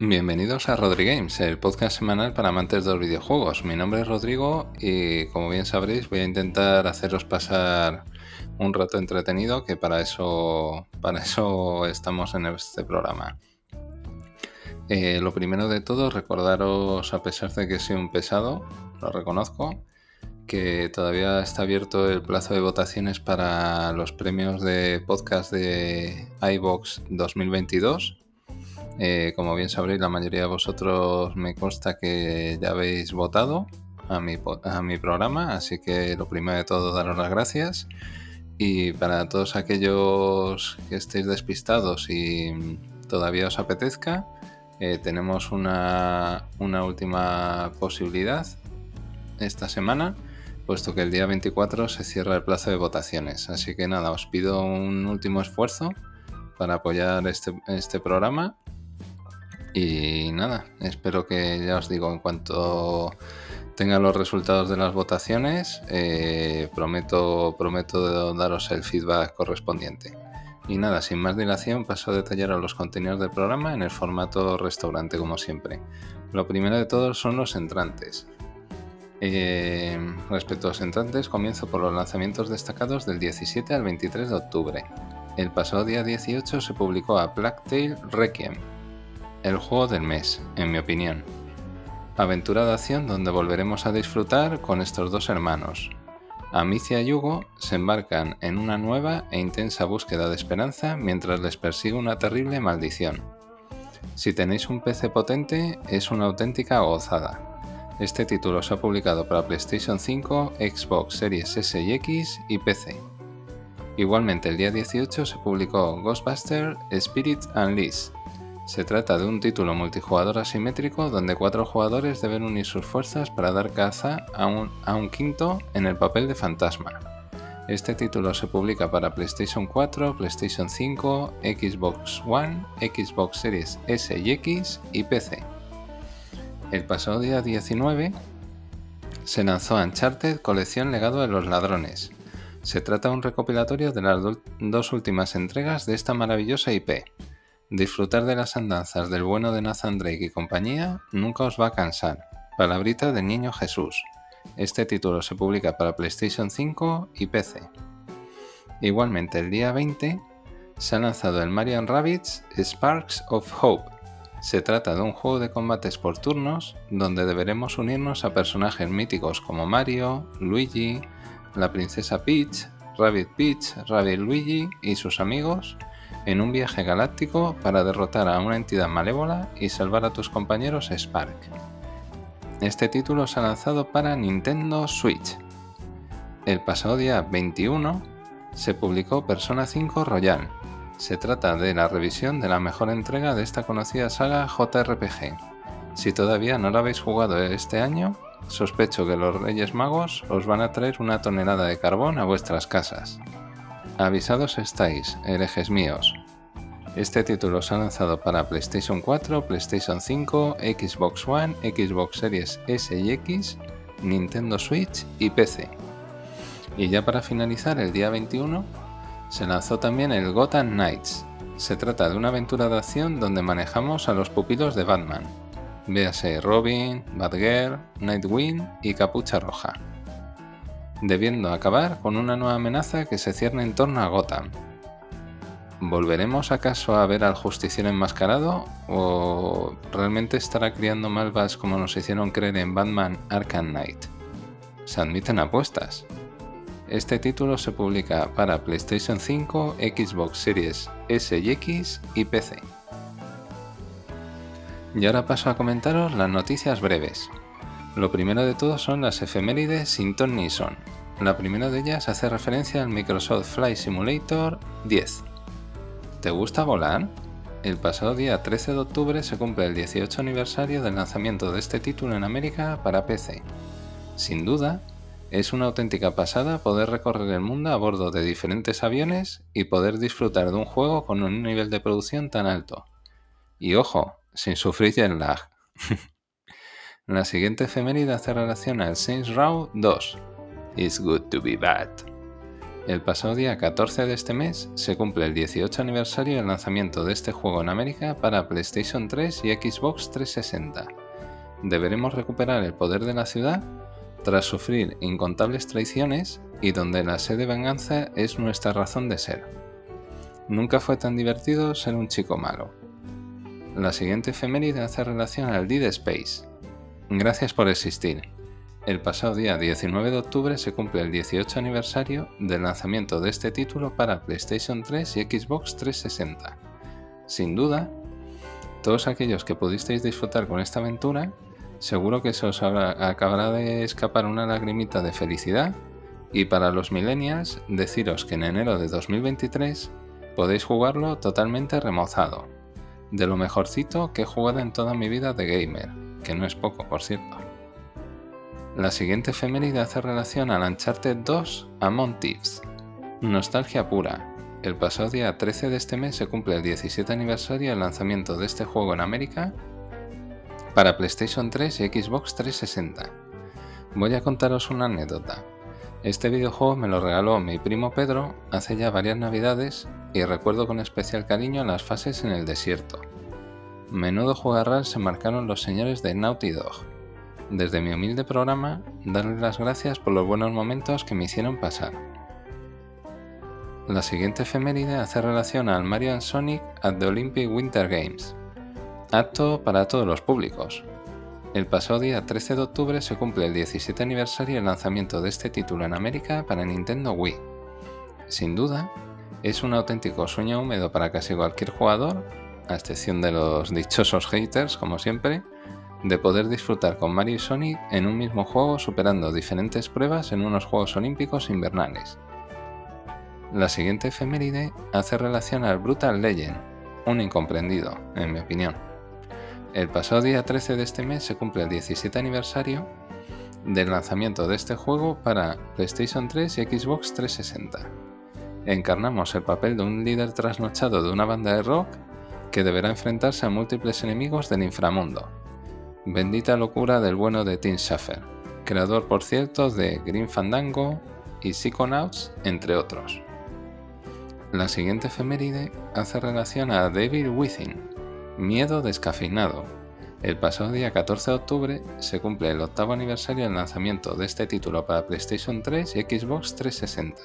Bienvenidos a Rodri Games, el podcast semanal para amantes de los videojuegos. Mi nombre es Rodrigo y como bien sabréis voy a intentar haceros pasar un rato entretenido que para eso, para eso estamos en este programa. Eh, lo primero de todo, recordaros, a pesar de que soy un pesado, lo reconozco, que todavía está abierto el plazo de votaciones para los premios de podcast de iBox 2022 eh, como bien sabréis, la mayoría de vosotros me consta que ya habéis votado a mi, programa, así que lo primero de todo, daros las gracias. Y para todos aquellos que estéis despistados y todavía os apetezca, eh, tenemos una, una última posibilidad esta semana, puesto que el día 24 se cierra el plazo de votaciones. Así que nada, os pido un último esfuerzo para apoyar este, este programa y nada, espero que ya os digo, en cuanto tenga los resultados de las votaciones, eh, prometo, prometo daros el feedback correspondiente. Y nada, sin más dilación, paso a detallar a los contenidos del programa en el formato restaurante, como siempre. Lo primero de todo son los entrantes. Eh, respecto a los entrantes, comienzo por los lanzamientos destacados del 17 al 23 de octubre. El pasado día 18 se publicó a Blacktail Requiem, el juego del mes, en mi opinión. Aventura de acción donde volveremos a disfrutar con estos dos hermanos. Amicia y Hugo se embarcan en una nueva e intensa búsqueda de esperanza mientras les persigue una terrible maldición. Si tenéis un PC potente, es una auténtica gozada. Este título se ha publicado para PlayStation 5, Xbox Series S y X y PC. Igualmente el día 18 se publicó Ghostbuster Spirit Unleashed, se trata de un título multijugador asimétrico donde cuatro jugadores deben unir sus fuerzas para dar caza a un, quinto en el papel de fantasma. Este título se publica para PlayStation 4, PlayStation 5, Xbox One, Xbox Series S y X y PC. El pasado día 19 se lanzó Uncharted Colección Legado de los Ladrones. Se trata de un recopilatorio de las dos últimas entregas de esta maravillosa IP. Disfrutar de las andanzas del bueno de Nathan Drake y compañía nunca os va a cansar. Palabrita del Niño Jesús. Este título se publica para PlayStation 5 y PC. Igualmente el día 20 se ha lanzado el Marian Rabbits Sparks of Hope. Se trata de un juego de combates por turnos donde deberemos unirnos a personajes míticos como Mario, Luigi, la princesa Peach, Rabbit Peach, Rabbit Luigi y sus amigos en un viaje galáctico para derrotar a una entidad malévola y salvar a tus compañeros Spark. Este título se ha lanzado para Nintendo Switch. El pasado día 21 se publicó Persona 5 Royal. Se trata de la revisión de la mejor entrega de esta conocida saga JRPG. Si todavía no la habéis jugado este año, sospecho que los Reyes Magos os van a traer una tonelada de carbón a vuestras casas. Avisados estáis, herejes míos. Este título se ha lanzado para PlayStation 4, PlayStation 5, Xbox One, Xbox Series S y X, Nintendo Switch y PC. Y ya para finalizar, el día 21, se lanzó también el Gotham Knights. Se trata de una aventura de acción donde manejamos a los pupilos de Batman. Véase Robin, Batgirl, Nightwing y Capucha Roja debiendo acabar con una nueva amenaza que se cierne en torno a Gotham. ¿Volveremos acaso a ver al justiciero enmascarado o realmente estará criando malvas como nos hicieron creer en Batman Arkham Knight? Se admiten apuestas. Este título se publica para PlayStation 5, Xbox Series S y X y PC. Y ahora paso a comentaros las noticias breves. Lo primero de todo son las efemérides sin ton ni son. La primera de ellas hace referencia al Microsoft Flight Simulator 10. ¿Te gusta volar? El pasado día 13 de octubre se cumple el 18 aniversario del lanzamiento de este título en América para PC. Sin duda, es una auténtica pasada poder recorrer el mundo a bordo de diferentes aviones y poder disfrutar de un juego con un nivel de producción tan alto. Y ojo, sin sufrir jet lag. La siguiente efeméride hace relación al Saints Row 2. It's good to be bad. El pasado día 14 de este mes se cumple el 18 aniversario del lanzamiento de este juego en América para PlayStation 3 y Xbox 360. Deberemos recuperar el poder de la ciudad tras sufrir incontables traiciones y donde la sed de venganza es nuestra razón de ser. Nunca fue tan divertido ser un chico malo. La siguiente efeméride hace relación al Dead Space. Gracias por existir. El pasado día 19 de octubre se cumple el 18 aniversario del lanzamiento de este título para PlayStation 3 y Xbox 360. Sin duda, todos aquellos que pudisteis disfrutar con esta aventura, seguro que se os acabará de escapar una lagrimita de felicidad y para los millennials deciros que en enero de 2023 podéis jugarlo totalmente remozado. De lo mejorcito que he jugado en toda mi vida de gamer, que no es poco, por cierto. La siguiente efeméride hace relación al Uncharted 2 Among Thieves. Nostalgia pura. El pasado día 13 de este mes se cumple el 17 aniversario del lanzamiento de este juego en América para PlayStation 3 y Xbox 360. Voy a contaros una anécdota. Este videojuego me lo regaló mi primo Pedro hace ya varias navidades y recuerdo con especial cariño las fases en el desierto. Menudo jugarral se marcaron los señores de Naughty Dog desde mi humilde programa, darles las gracias por los buenos momentos que me hicieron pasar. La siguiente efeméride hace relación al Mario Sonic at the Olympic Winter Games, apto para todos los públicos. El pasado día 13 de octubre se cumple el 17 aniversario del lanzamiento de este título en América para Nintendo Wii. Sin duda, es un auténtico sueño húmedo para casi cualquier jugador, a excepción de los dichosos haters, como siempre, de poder disfrutar con Mario y Sonic en un mismo juego superando diferentes pruebas en unos Juegos Olímpicos invernales. La siguiente efeméride hace relación al Brutal Legend, un incomprendido, en mi opinión. El pasado día 13 de este mes se cumple el 17 aniversario del lanzamiento de este juego para PlayStation 3 y Xbox 360. Encarnamos el papel de un líder trasnochado de una banda de rock que deberá enfrentarse a múltiples enemigos del inframundo, Bendita locura del bueno de Tim Schafer, creador por cierto de Green Fandango y Psychonauts, entre otros. La siguiente efeméride hace relación a David Within, Miedo descafeinado. El pasado día 14 de octubre se cumple el octavo aniversario del lanzamiento de este título para PlayStation 3 y Xbox 360.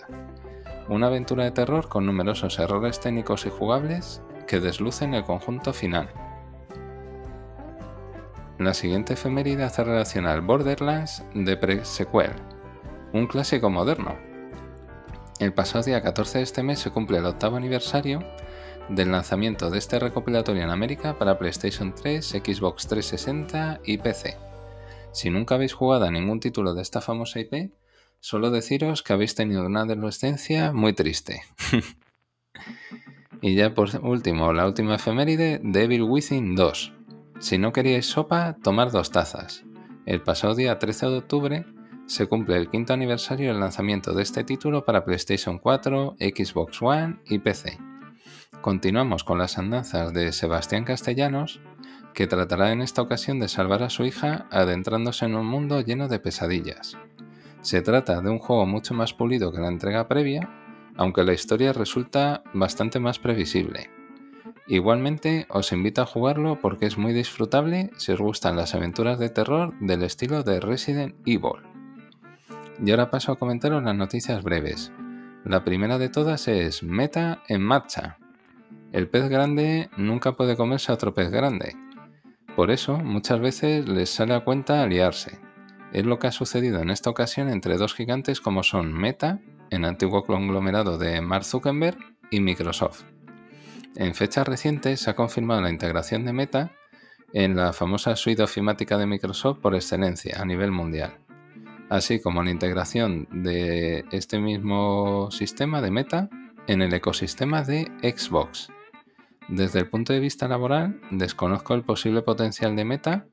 Una aventura de terror con numerosos errores técnicos y jugables que deslucen el conjunto final la siguiente efeméride hace relación al Borderlands de pre-sequel, un clásico moderno. El pasado día 14 de este mes se cumple el octavo aniversario del lanzamiento de este recopilatorio en América para PlayStation 3, Xbox 360 y PC. Si nunca habéis jugado a ningún título de esta famosa IP, solo deciros que habéis tenido una adolescencia muy triste. y ya por último, la última efeméride, Devil Within 2, si no queríais sopa, tomar dos tazas. El pasado día 13 de octubre se cumple el quinto aniversario del lanzamiento de este título para PlayStation 4, Xbox One y PC. Continuamos con las andanzas de Sebastián Castellanos, que tratará en esta ocasión de salvar a su hija adentrándose en un mundo lleno de pesadillas. Se trata de un juego mucho más pulido que la entrega previa, aunque la historia resulta bastante más previsible. Igualmente os invito a jugarlo porque es muy disfrutable si os gustan las aventuras de terror del estilo de Resident Evil. Y ahora paso a comentaros las noticias breves. La primera de todas es Meta en marcha. El pez grande nunca puede comerse a otro pez grande. Por eso muchas veces les sale a cuenta aliarse. Es lo que ha sucedido en esta ocasión entre dos gigantes como son Meta, el antiguo conglomerado de Mark Zuckerberg, y Microsoft. En fechas recientes se ha confirmado la integración de Meta en la famosa suite ofimática de Microsoft por excelencia a nivel mundial, así como la integración de este mismo sistema de Meta en el ecosistema de Xbox. Desde el punto de vista laboral, desconozco el posible potencial de Meta,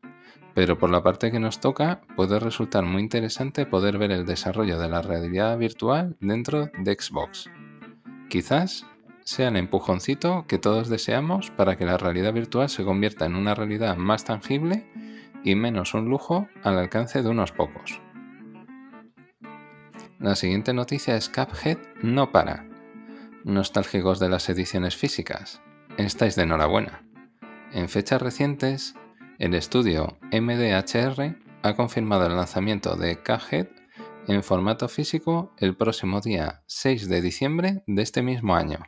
pero por la parte que nos toca, puede resultar muy interesante poder ver el desarrollo de la realidad virtual dentro de Xbox. Quizás sea el empujoncito que todos deseamos para que la realidad virtual se convierta en una realidad más tangible y menos un lujo al alcance de unos pocos. La siguiente noticia es Cuphead no para. Nostálgicos de las ediciones físicas, estáis de enhorabuena. En fechas recientes, el estudio MDHR ha confirmado el lanzamiento de Cuphead en formato físico el próximo día 6 de diciembre de este mismo año,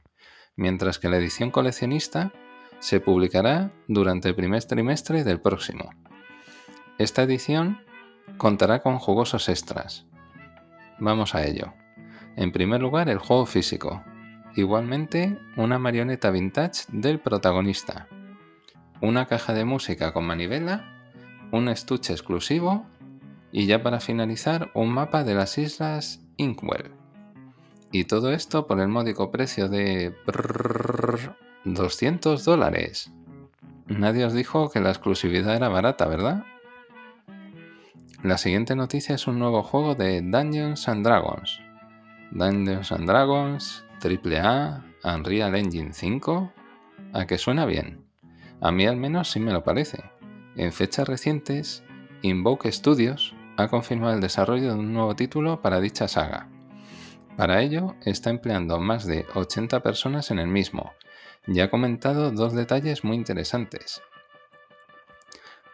mientras que la edición coleccionista se publicará durante el primer trimestre del próximo. Esta edición contará con jugosos extras. Vamos a ello. En primer lugar, el juego físico. Igualmente, una marioneta vintage del protagonista. Una caja de música con manivela, un estuche exclusivo y ya para finalizar, un mapa de las islas Inkwell. Y todo esto por el módico precio de 200 dólares. Nadie os dijo que la exclusividad era barata, ¿verdad? La siguiente noticia es un nuevo juego de Dungeons and Dragons. Dungeons and Dragons, AAA, Unreal Engine 5. ¿A que suena bien? A mí al menos sí me lo parece. En fechas recientes, Invoke Studios ha confirmado el desarrollo de un nuevo título para dicha saga. Para ello, está empleando más de 80 personas en el mismo, y ha comentado dos detalles muy interesantes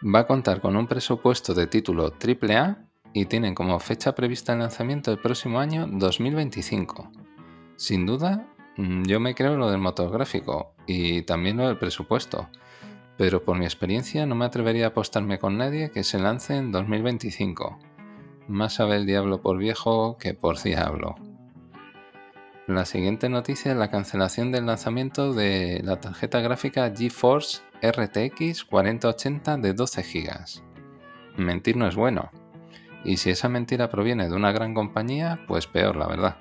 va a contar con un presupuesto de título AAA y tienen como fecha prevista el lanzamiento el próximo año 2025. Sin duda, mm, yo me creo lo del motor gráfico y también lo del presupuesto, pero por mi experiencia no me atrevería a apostarme con nadie que se lance en 2025. Más sabe el diablo por viejo que por diablo. La siguiente noticia es la cancelación del lanzamiento de la tarjeta gráfica GeForce RTX 4080 de 12 GB. Mentir no es bueno. Y si esa mentira proviene de una gran compañía, pues peor, la verdad.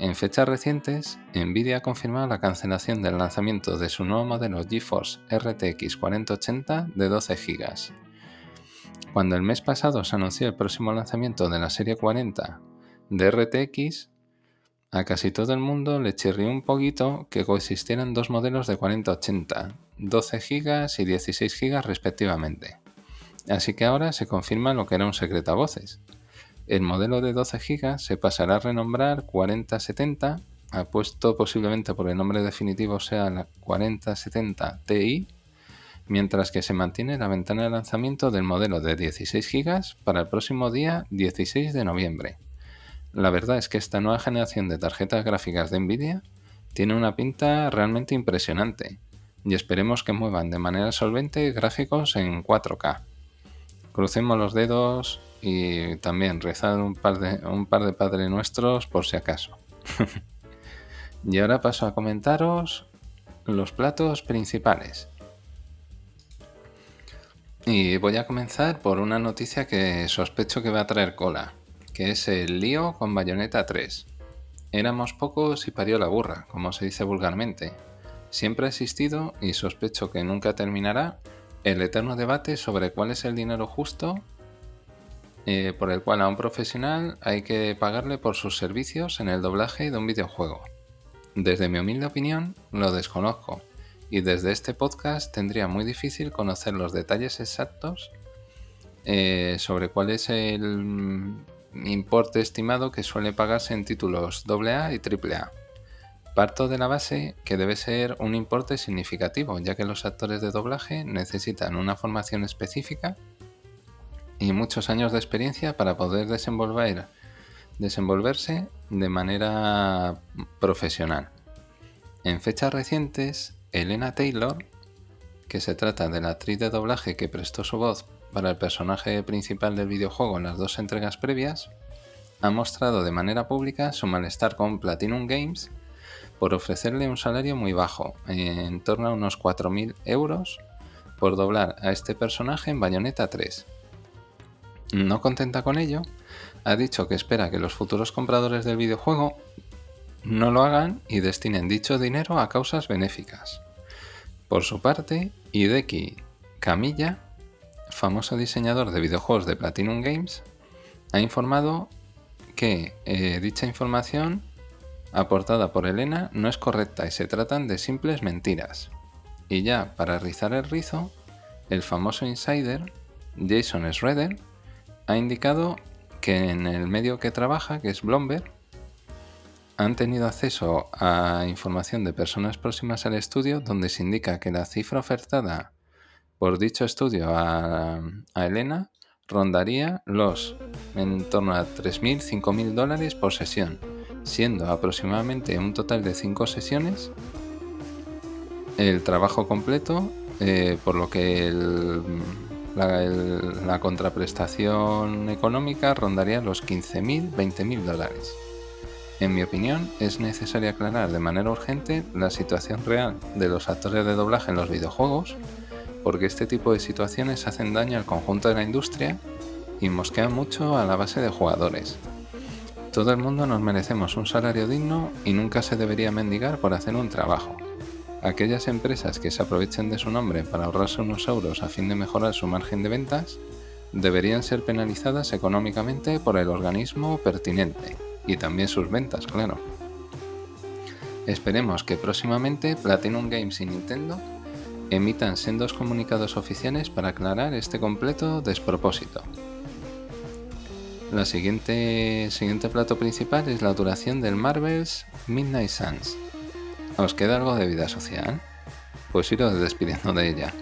En fechas recientes, Nvidia ha confirmado la cancelación del lanzamiento de su nuevo modelo GeForce RTX 4080 de 12 GB. Cuando el mes pasado se anunció el próximo lanzamiento de la serie 40 de RTX, a casi todo el mundo le chirrió un poquito que coexistieran dos modelos de 4080, 12 GB y 16 GB respectivamente. Así que ahora se confirma lo que era un secreto a voces. El modelo de 12 GB se pasará a renombrar 4070, apuesto posiblemente por el nombre definitivo sea la 4070 Ti, mientras que se mantiene la ventana de lanzamiento del modelo de 16 GB para el próximo día 16 de noviembre. La verdad es que esta nueva generación de tarjetas gráficas de Nvidia tiene una pinta realmente impresionante y esperemos que muevan de manera solvente gráficos en 4K. Crucemos los dedos y también rezar un par de, un par de Padre Nuestros por si acaso. y ahora paso a comentaros los platos principales. Y voy a comenzar por una noticia que sospecho que va a traer cola que es el lío con Bayonetta 3. Éramos pocos y parió la burra, como se dice vulgarmente. Siempre ha existido, y sospecho que nunca terminará, el eterno debate sobre cuál es el dinero justo eh, por el cual a un profesional hay que pagarle por sus servicios en el doblaje de un videojuego. Desde mi humilde opinión, lo desconozco, y desde este podcast tendría muy difícil conocer los detalles exactos eh, sobre cuál es el, importe estimado que suele pagarse en títulos AA y AAA. Parto de la base que debe ser un importe significativo, ya que los actores de doblaje necesitan una formación específica y muchos años de experiencia para poder desenvolver, desenvolverse de manera profesional. En fechas recientes, Elena Taylor, que se trata de la actriz de doblaje que prestó su voz para el personaje principal del videojuego en las dos entregas previas, ha mostrado de manera pública su malestar con Platinum Games por ofrecerle un salario muy bajo, en torno a unos 4.000 euros, por doblar a este personaje en Bayonetta 3. No contenta con ello, ha dicho que espera que los futuros compradores del videojuego no lo hagan y destinen dicho dinero a causas benéficas. Por su parte, Hideki Camilla famoso diseñador de videojuegos de Platinum Games, ha informado que eh, dicha información aportada por Elena no es correcta y se tratan de simples mentiras. Y ya para rizar el rizo, el famoso insider Jason Schroeder ha indicado que en el medio que trabaja, que es Bloomberg, han tenido acceso a información de personas próximas al estudio donde se indica que la cifra ofertada por dicho estudio a, Elena rondaría los en torno a 3.000, 5.000 dólares por sesión, siendo aproximadamente un total de 5 sesiones el trabajo completo, eh, por lo que la, contraprestación económica rondaría los 15.000, 20.000 dólares. En mi opinión, es necesario aclarar de manera urgente la situación real de los actores de doblaje en los videojuegos, porque este tipo de situaciones hacen daño al conjunto de la industria y mosquean mucho a la base de jugadores. Todo el mundo nos merecemos un salario digno y nunca se debería mendigar por hacer un trabajo. Aquellas empresas que se aprovechen de su nombre para ahorrarse unos euros a fin de mejorar su margen de ventas deberían ser penalizadas económicamente por el organismo pertinente y también sus ventas, claro. Esperemos que próximamente Platinum Games y Nintendo emitan sendos comunicados oficiales para aclarar este completo despropósito. La siguiente, siguiente plato principal es la duración del Marvel's Midnight Suns. ¿Os queda algo de vida social? Pues iros despidiendo de ella.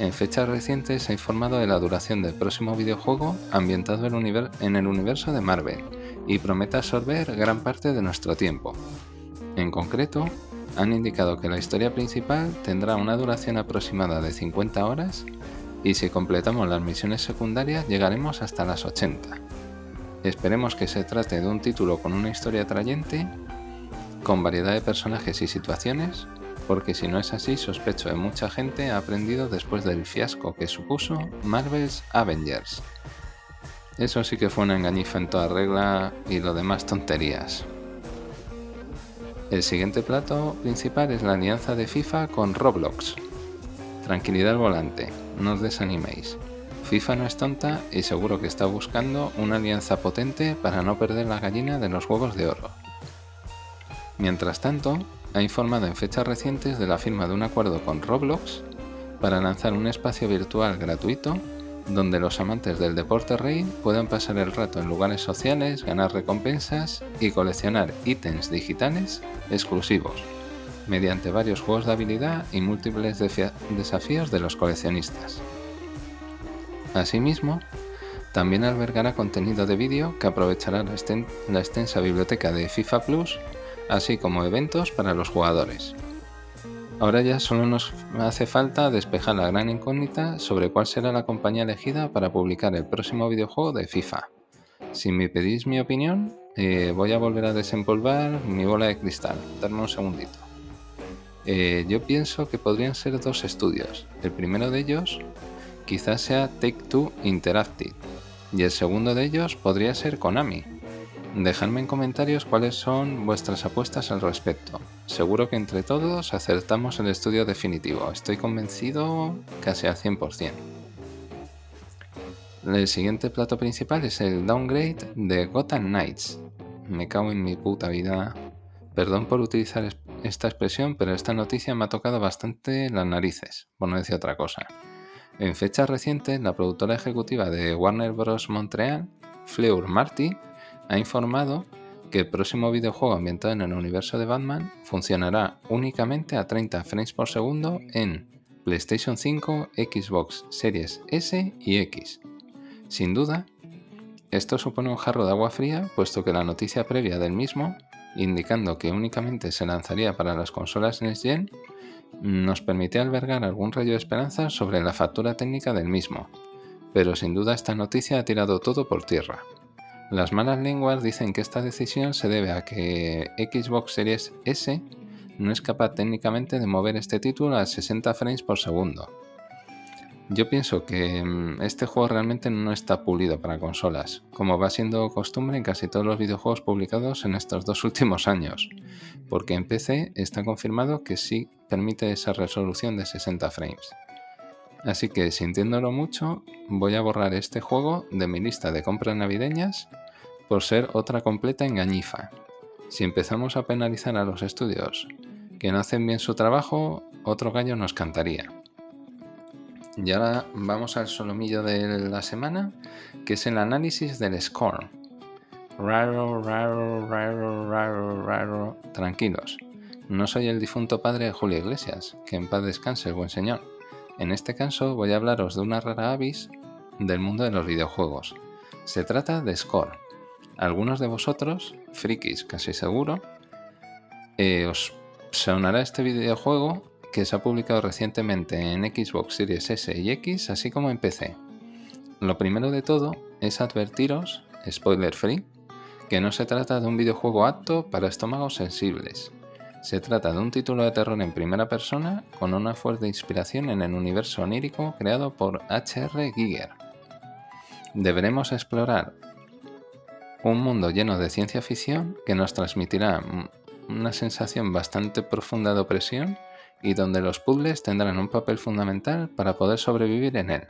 En fechas recientes se ha informado de la duración del próximo videojuego ambientado en el universo de Marvel y promete absorber gran parte de nuestro tiempo. En concreto, han indicado que la historia principal tendrá una duración aproximada de 50 horas y si completamos las misiones secundarias llegaremos hasta las 80. Esperemos que se trate de un título con una historia atrayente, con variedad de personajes y situaciones, porque si no es así sospecho que mucha gente ha aprendido después del fiasco que supuso Marvel's Avengers. Eso sí que fue una engañifa en toda regla y lo demás tonterías. El siguiente plato principal es la alianza de FIFA con Roblox. Tranquilidad al volante, no os desaniméis. FIFA no es tonta y seguro que está buscando una alianza potente para no perder la gallina de los huevos de oro. Mientras tanto, ha informado en fechas recientes de la firma de un acuerdo con Roblox para lanzar un espacio virtual gratuito donde los amantes del deporte rey puedan pasar el rato en lugares sociales, ganar recompensas y coleccionar ítems digitales exclusivos, mediante varios juegos de habilidad y múltiples desafíos de los coleccionistas. Asimismo, también albergará contenido de vídeo que aprovechará la, extensa biblioteca de FIFA Plus, así como eventos para los jugadores. Ahora ya solo nos hace falta despejar la gran incógnita sobre cuál será la compañía elegida para publicar el próximo videojuego de FIFA. Si me pedís mi opinión, eh, voy a volver a desempolvar mi bola de cristal. Darme un segundito. Eh, yo pienso que podrían ser dos estudios. El primero de ellos quizás sea Take Two Interactive y el segundo de ellos podría ser Konami, Dejadme en comentarios cuáles son vuestras apuestas al respecto. Seguro que entre todos acertamos el estudio definitivo. Estoy convencido casi al 100%. El siguiente plato principal es el downgrade de Gotham Knights. Me cago en mi puta vida. Perdón por utilizar esta expresión, pero esta noticia me ha tocado bastante las narices, por no decir otra cosa. En fechas recientes, la productora ejecutiva de Warner Bros. Montreal, Fleur Marty, ha informado que el próximo videojuego ambientado en el universo de Batman funcionará únicamente a 30 frames por segundo en PlayStation 5, Xbox Series S y X. Sin duda, esto supone un jarro de agua fría, puesto que la noticia previa del mismo, indicando que únicamente se lanzaría para las consolas Next Gen, nos permite albergar algún rayo de esperanza sobre la factura técnica del mismo, pero sin duda esta noticia ha tirado todo por tierra. Las malas lenguas dicen que esta decisión se debe a que Xbox Series S no es capaz técnicamente de mover este título a 60 frames por segundo. Yo pienso que mm, este juego realmente no está pulido para consolas, como va siendo costumbre en casi todos los videojuegos publicados en estos dos últimos años, porque en PC está confirmado que sí permite esa resolución de 60 frames. Así que sintiéndolo mucho, voy a borrar este juego de mi lista de compras navideñas por ser otra completa engañifa. Si empezamos a penalizar a los estudios que no hacen bien su trabajo, otro gallo nos cantaría. Y ahora vamos al solomillo de la semana, que es el análisis del score. Raro, raro, raro, raro, raro. Tranquilos, no soy el difunto padre de Julio Iglesias, que en paz descanse el buen señor. En este caso voy a hablaros de una rara avis del mundo de los videojuegos. Se trata de Score. Algunos de vosotros, frikis casi seguro, eh, os sonará este videojuego que se ha publicado recientemente en Xbox Series S y X, así como en PC. Lo primero de todo es advertiros, spoiler free, que no se trata de un videojuego apto para estómagos sensibles. Se trata de un título de terror en primera persona con una fuerte inspiración en el universo onírico creado por H.R. Giger. Deberemos explorar un mundo lleno de ciencia ficción que nos transmitirá una sensación bastante profunda de opresión y donde los puzzles tendrán un papel fundamental para poder sobrevivir en él.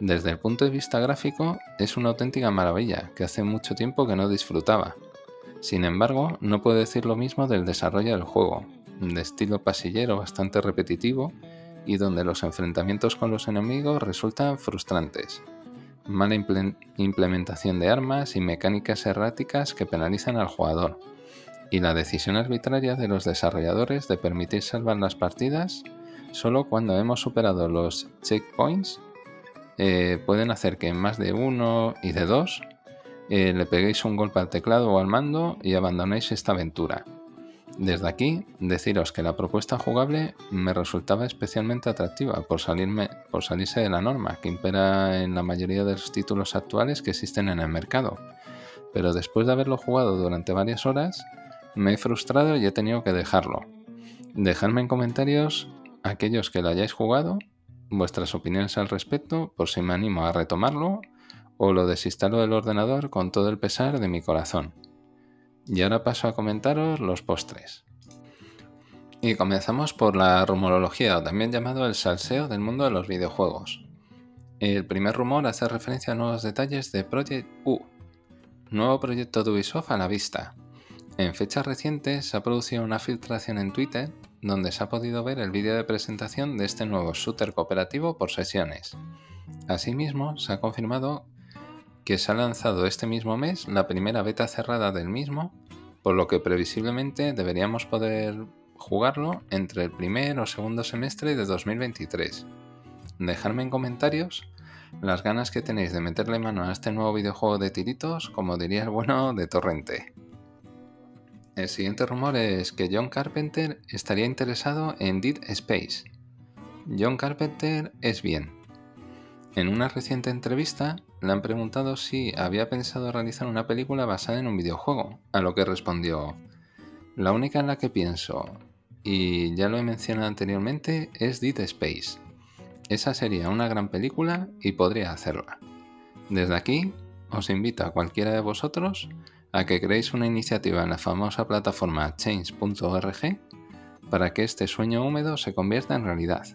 Desde el punto de vista gráfico, es una auténtica maravilla que hace mucho tiempo que no disfrutaba. Sin embargo, no puedo decir lo mismo del desarrollo del juego, de estilo pasillero bastante repetitivo y donde los enfrentamientos con los enemigos resultan frustrantes. Mala implementación de armas y mecánicas erráticas que penalizan al jugador y la decisión arbitraria de los desarrolladores de permitir salvar las partidas solo cuando hemos superado los checkpoints eh, pueden hacer que en más de uno y de dos eh, le peguéis un golpe al teclado o al mando y abandonéis esta aventura. Desde aquí, deciros que la propuesta jugable me resultaba especialmente atractiva por, salirme, por salirse de la norma que impera en la mayoría de los títulos actuales que existen en el mercado. Pero después de haberlo jugado durante varias horas, me he frustrado y he tenido que dejarlo. Dejadme en comentarios aquellos que lo hayáis jugado, vuestras opiniones al respecto, por si me animo a retomarlo o lo desinstalo del ordenador con todo el pesar de mi corazón. Y ahora paso a comentaros los postres. Y comenzamos por la rumorología, o también llamado el salseo del mundo de los videojuegos. El primer rumor hace referencia a nuevos detalles de Project U, nuevo proyecto de Ubisoft a la vista, en fechas recientes se ha producido una filtración en Twitter donde se ha podido ver el vídeo de presentación de este nuevo shooter cooperativo por sesiones. Asimismo, se ha confirmado que se ha lanzado este mismo mes la primera beta cerrada del mismo, por lo que previsiblemente deberíamos poder jugarlo entre el primer o segundo semestre de 2023. Dejadme en comentarios las ganas que tenéis de meterle mano a este nuevo videojuego de tiritos, como diría el bueno de Torrente. El siguiente rumor es que John Carpenter estaría interesado en Dead Space. John Carpenter es bien. En una reciente entrevista le han preguntado si había pensado realizar una película basada en un videojuego, a lo que respondió, la única en la que pienso, y ya lo he mencionado anteriormente, es Dead Space. Esa sería una gran película y podría hacerla. Desde aquí, os invito a cualquiera de vosotros a que creéis una iniciativa en la famosa plataforma change.org para que este sueño húmedo se convierta en realidad.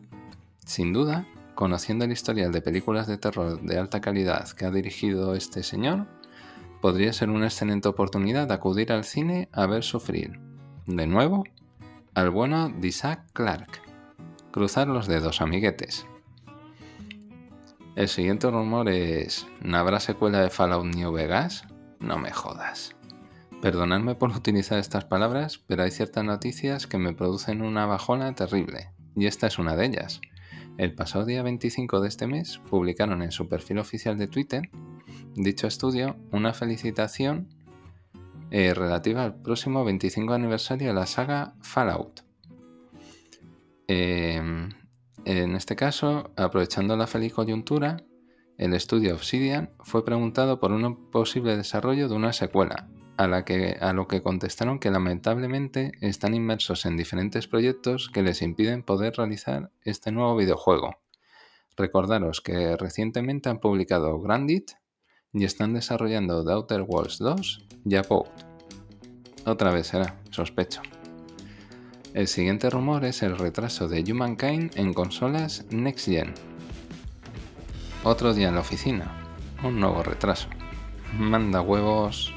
Sin duda, conociendo el historial de películas de terror de alta calidad que ha dirigido este señor, podría ser una excelente oportunidad de acudir al cine a ver sufrir, de nuevo, al bueno de Isaac Clarke. Cruzar los dedos, amiguetes. El siguiente rumor es: ¿no habrá secuela de Fallout New Vegas? No me jodas. Perdonadme por utilizar estas palabras, pero hay ciertas noticias que me producen una bajona terrible, y esta es una de ellas. El pasado día 25 de este mes publicaron en su perfil oficial de Twitter, dicho estudio, una felicitación eh, relativa al próximo 25 aniversario de la saga Fallout. Em, en este caso, aprovechando la feliz coyuntura, el estudio Obsidian fue preguntado por un posible desarrollo de una secuela, a, lo que contestaron que lamentablemente están inmersos en diferentes proyectos que les impiden poder realizar este nuevo videojuego. Recordaros que recientemente han publicado Grandit y están desarrollando The Outer Worlds 2 y Apout. Otra vez será, sospecho. El siguiente rumor es el retraso de Humankind en consolas Next Gen, otro día en la oficina. Un nuevo retraso. Manda huevos.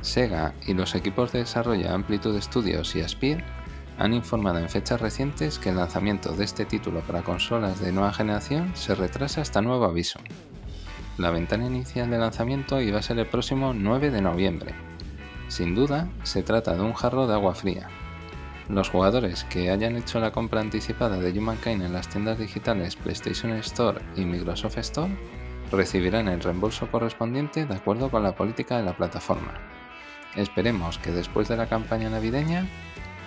Sega y los equipos de desarrollo Amplitude Studios y Aspir han informado en fechas recientes que el lanzamiento de este título para consolas de nueva generación se retrasa hasta nuevo aviso. La ventana inicial de lanzamiento iba a ser el próximo 9 de noviembre. Sin duda, se trata de un jarro de agua fría. Los jugadores que hayan hecho la compra anticipada de Humankind en las tiendas digitales PlayStation Store y Microsoft Store recibirán el reembolso correspondiente de acuerdo con la política de la plataforma. Esperemos que después de la campaña navideña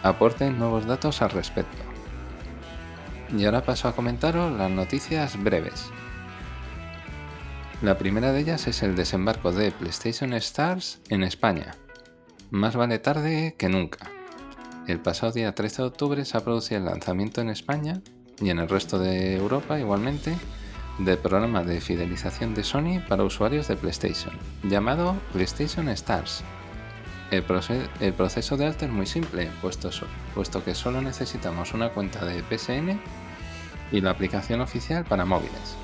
aporten nuevos datos al respecto. Y ahora paso a comentaros las noticias breves. La primera de ellas es el desembarco de PlayStation Stars en España. Más vale tarde que nunca. El pasado día 13 de octubre se ha producido el lanzamiento en España y en el resto de Europa igualmente del programa de fidelización de Sony para usuarios de PlayStation, llamado PlayStation Stars, el, proceso de alta es muy simple, puesto, puesto que solo necesitamos una cuenta de PSN y la aplicación oficial para móviles.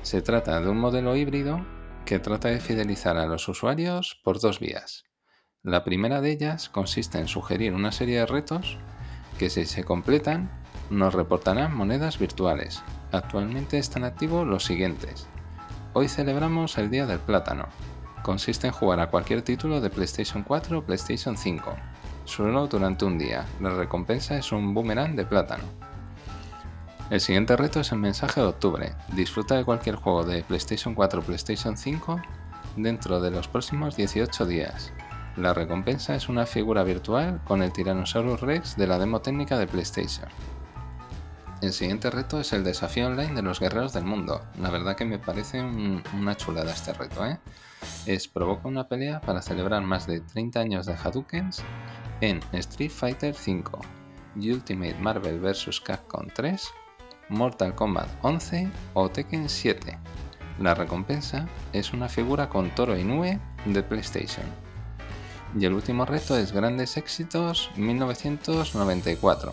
Se trata de un modelo híbrido que trata de fidelizar a los usuarios por dos vías. La primera de ellas consiste en sugerir una serie de retos que si se completan nos reportarán monedas virtuales. Actualmente están activos los siguientes. Hoy celebramos el Día del Plátano, Consiste en jugar a cualquier título de PlayStation 4 o PlayStation 5, solo durante un día. La recompensa es un boomerang de plátano. El siguiente reto es el mensaje de octubre. Disfruta de cualquier juego de PlayStation 4 o PlayStation 5 dentro de los próximos 18 días. La recompensa es una figura virtual con el Tyrannosaurus Rex de la demo técnica de PlayStation. El siguiente reto es el desafío online de los guerreros del mundo. La verdad que me parece una chulada este reto, ¿eh? es provoca una pelea para celebrar más de 30 años de Hadoukens en Street Fighter V, Ultimate Marvel vs. Capcom 3, Mortal Kombat 11 o Tekken 7. La recompensa es una figura con Toro Inoue de PlayStation. Y el último reto es Grandes Éxitos 1994,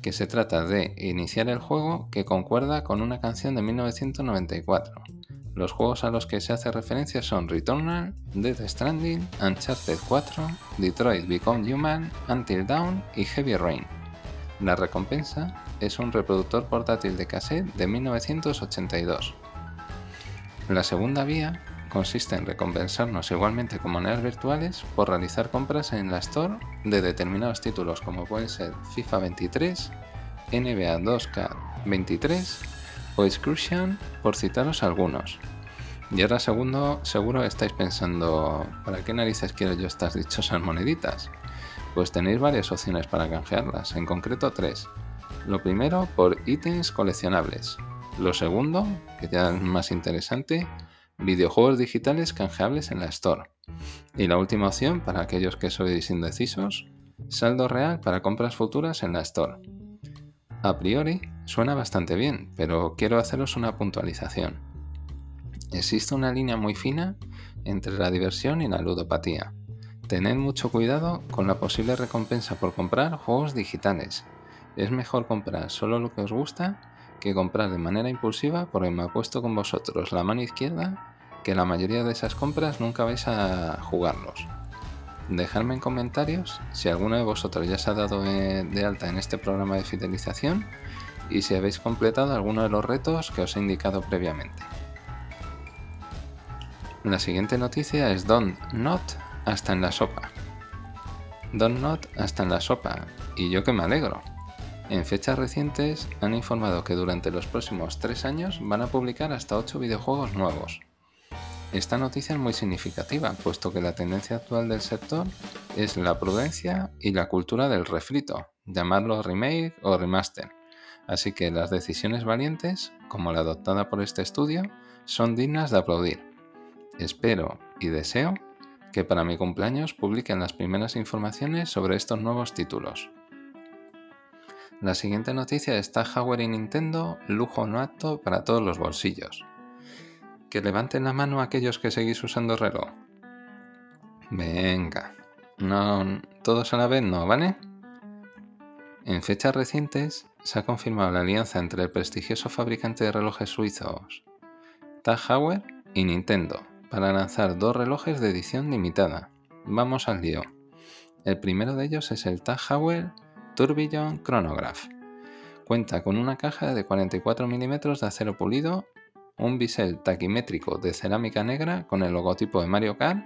que se trata de iniciar el juego que concuerda con una canción de 1994. Los juegos a los que se hace referencia son Returnal, Death Stranding, Uncharted 4, Detroit Become Human, Until Dawn y Heavy Rain. La recompensa es un reproductor portátil de cassette de 1982. La segunda vía consiste en recompensarnos igualmente con monedas virtuales por realizar compras en la Store de determinados títulos como pueden ser FIFA 23, NBA 2K23 o Excursion, por citaros algunos. Y ahora segundo, seguro estáis pensando, ¿para qué narices quiero yo estas dichosas moneditas? Pues tenéis varias opciones para canjearlas, en concreto tres. Lo primero por ítems coleccionables. Lo segundo, que ya es más interesante, videojuegos digitales canjeables en la Store. Y la última opción, para aquellos que sois indecisos, saldo real para compras futuras en la Store. A priori suena bastante bien, pero quiero haceros una puntualización. Existe una línea muy fina entre la diversión y la ludopatía. Tened mucho cuidado con la posible recompensa por comprar juegos digitales. Es mejor comprar solo lo que os gusta que comprar de manera impulsiva porque me puesto con vosotros la mano izquierda que la mayoría de esas compras nunca vais a jugarlos. Dejadme en comentarios si alguno de vosotros ya se ha dado de alta en este programa de fidelización y si habéis completado alguno de los retos que os he indicado previamente. La siguiente noticia es Don't Not hasta en la sopa. Don't Not hasta en la sopa, y yo que me alegro. En fechas recientes han informado que durante los próximos 3 años van a publicar hasta 8 videojuegos nuevos. Esta noticia es muy significativa, puesto que la tendencia actual del sector es la prudencia y la cultura del refrito, llamarlo remake o remaster. Así que las decisiones valientes, como la adoptada por este estudio, son dignas de aplaudir. Espero y deseo que para mi cumpleaños publiquen las primeras informaciones sobre estos nuevos títulos. La siguiente noticia está Hardware y Nintendo, lujo no apto para todos los bolsillos. Que levanten la mano aquellos que seguís usando reloj. Venga. No, todos a la vez no, ¿vale? En fechas recientes se ha confirmado la alianza entre el prestigioso fabricante de relojes suizos Tag Heuer y Nintendo para lanzar dos relojes de edición limitada. Vamos al lío. El primero de ellos es el Tag Heuer Tourbillon Chronograph. Cuenta con una caja de 44 milímetros de acero pulido, un bisel taquimétrico de cerámica negra con el logotipo de Mario Kart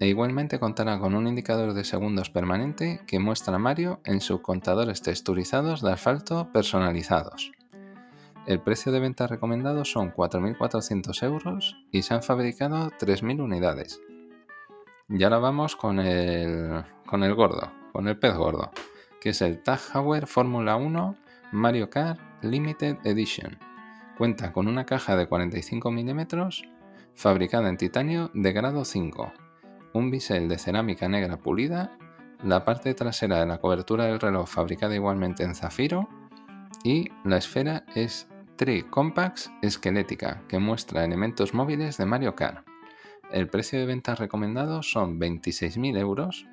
e igualmente contará con un indicador de segundos permanente que muestra a Mario en sus contadores texturizados de asfalto personalizados. El precio de venta recomendado son 4.400 euros y se han fabricado 3.000 unidades. Y ahora vamos con el, con el gordo, con el pez gordo, que es el Tag Heuer Fórmula 1 Mario Kart Limited Edition. Cuenta con una caja de 45 milímetros fabricada en titanio de grado 5, un bisel de cerámica negra pulida, la parte trasera de la cobertura del reloj fabricada igualmente en zafiro y la esfera es Tri Compacts esquelética que muestra elementos móviles de Mario Kart. El precio de venta recomendado son 26.000 euros.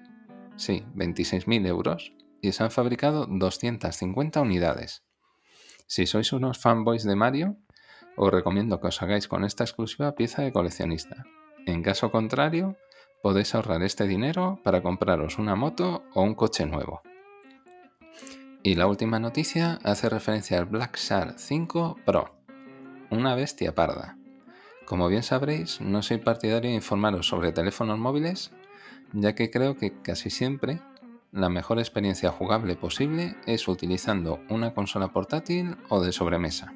Sí, 26.000 euros y se han fabricado 250 unidades. Si sois unos fanboys de Mario, os recomiendo que os hagáis con esta exclusiva pieza de coleccionista. En caso contrario, podéis ahorrar este dinero para compraros una moto o un coche nuevo. Y la última noticia hace referencia al Black Shark 5 Pro, una bestia parda. Como bien sabréis, no soy partidario de informaros sobre teléfonos móviles, ya que creo que casi siempre la mejor experiencia jugable posible es utilizando una consola portátil o de sobremesa.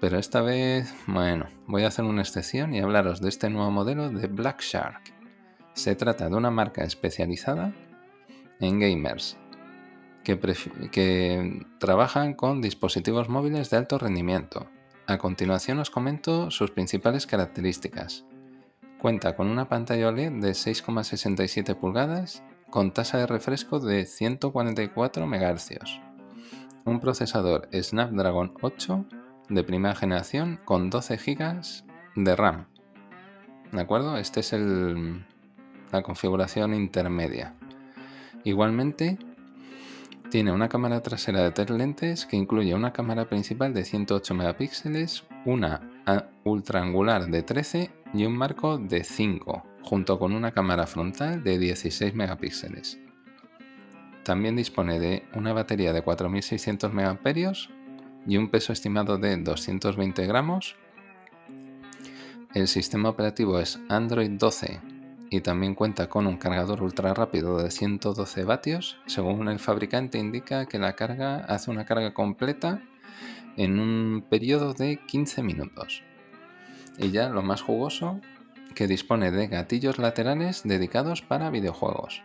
Pero esta vez, bueno, voy a hacer una excepción y hablaros de este nuevo modelo de Black Shark. Se trata de una marca especializada en gamers que, que trabajan con dispositivos móviles de alto rendimiento. A continuación os comento sus principales características. Cuenta con una pantalla OLED de 6,67 pulgadas con tasa de refresco de 144 MHz. Un procesador Snapdragon 8 de primera generación con 12 GB de RAM. ¿De acuerdo? Esta es la configuración intermedia. Igualmente, tiene una cámara trasera de tres lentes que incluye una cámara principal de 108 megapíxeles, una ultra angular de 13 y un marco de 5 junto con una cámara frontal de 16 megapíxeles. También dispone de una batería de 4600 mAh y un peso estimado de 220 gramos. El sistema operativo es Android 12 y también cuenta con un cargador ultra rápido de 112 vatios. Según el fabricante indica que la carga hace una carga completa en un periodo de 15 minutos. Y ya lo más jugoso que dispone de gatillos laterales dedicados para videojuegos.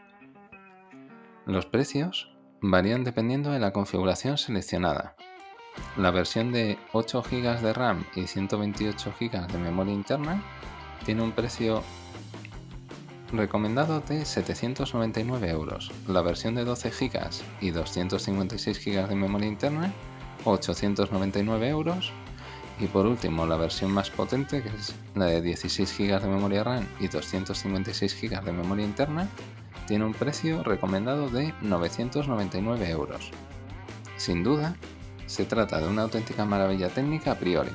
Los precios varían dependiendo de la configuración seleccionada. La versión de 8 GB de RAM y 128 GB de memoria interna tiene un precio recomendado de 799 euros. La versión de 12 GB y 256 GB de memoria interna, 899 euros. Y por último, la versión más potente, que es la de 16 GB de memoria RAM y 256 GB de memoria interna, tiene un precio recomendado de 999 euros. Sin duda, se trata de una auténtica maravilla técnica a priori.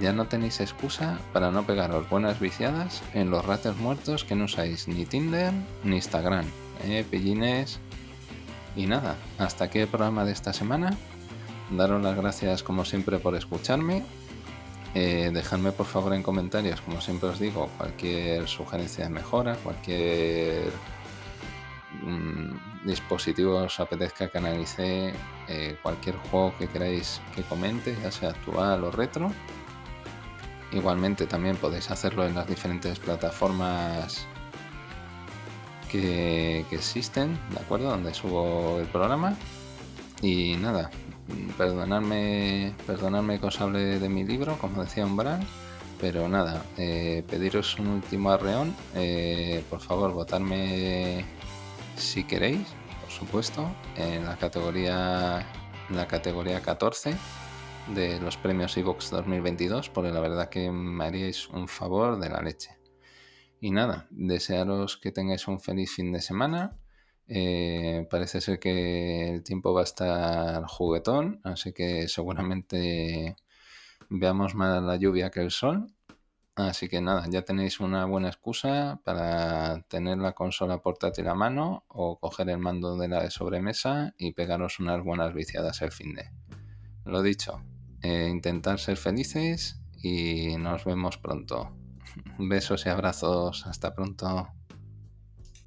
Ya no tenéis excusa para no pegaros buenas viciadas en los ratos muertos que no usáis ni Tinder ni Instagram. ¿eh, pillines? Y nada, hasta aquí el programa de esta semana. Daros las gracias como siempre por escucharme eh, dejadme por favor en comentarios, como siempre os digo, cualquier sugerencia de mejora, cualquier mm, dispositivo os apetezca que analice, eh, cualquier juego que queráis que comente, ya sea actual o retro. Igualmente también podéis hacerlo en las diferentes plataformas que, que existen, ¿de acuerdo? Donde subo el programa. Y nada, perdonadme, perdonadme que os hable de mi libro, como decía Umbral, pero nada, eh, pediros un último arreón, eh, por favor, votarme si queréis, por supuesto, en la categoría, en la categoría 14 de los premios Evox 2022, porque la verdad que me haríais un favor de la leche. Y nada, desearos que tengáis un feliz fin de semana eh, parece ser que el tiempo va a estar juguetón, así que seguramente veamos más la lluvia que el sol. Así que nada, ya tenéis una buena excusa para tener la consola portátil a mano o coger el mando de la de sobremesa y pegaros unas buenas viciadas el fin de. Lo dicho, eh, intentar ser felices y nos vemos pronto. Besos y abrazos, hasta pronto.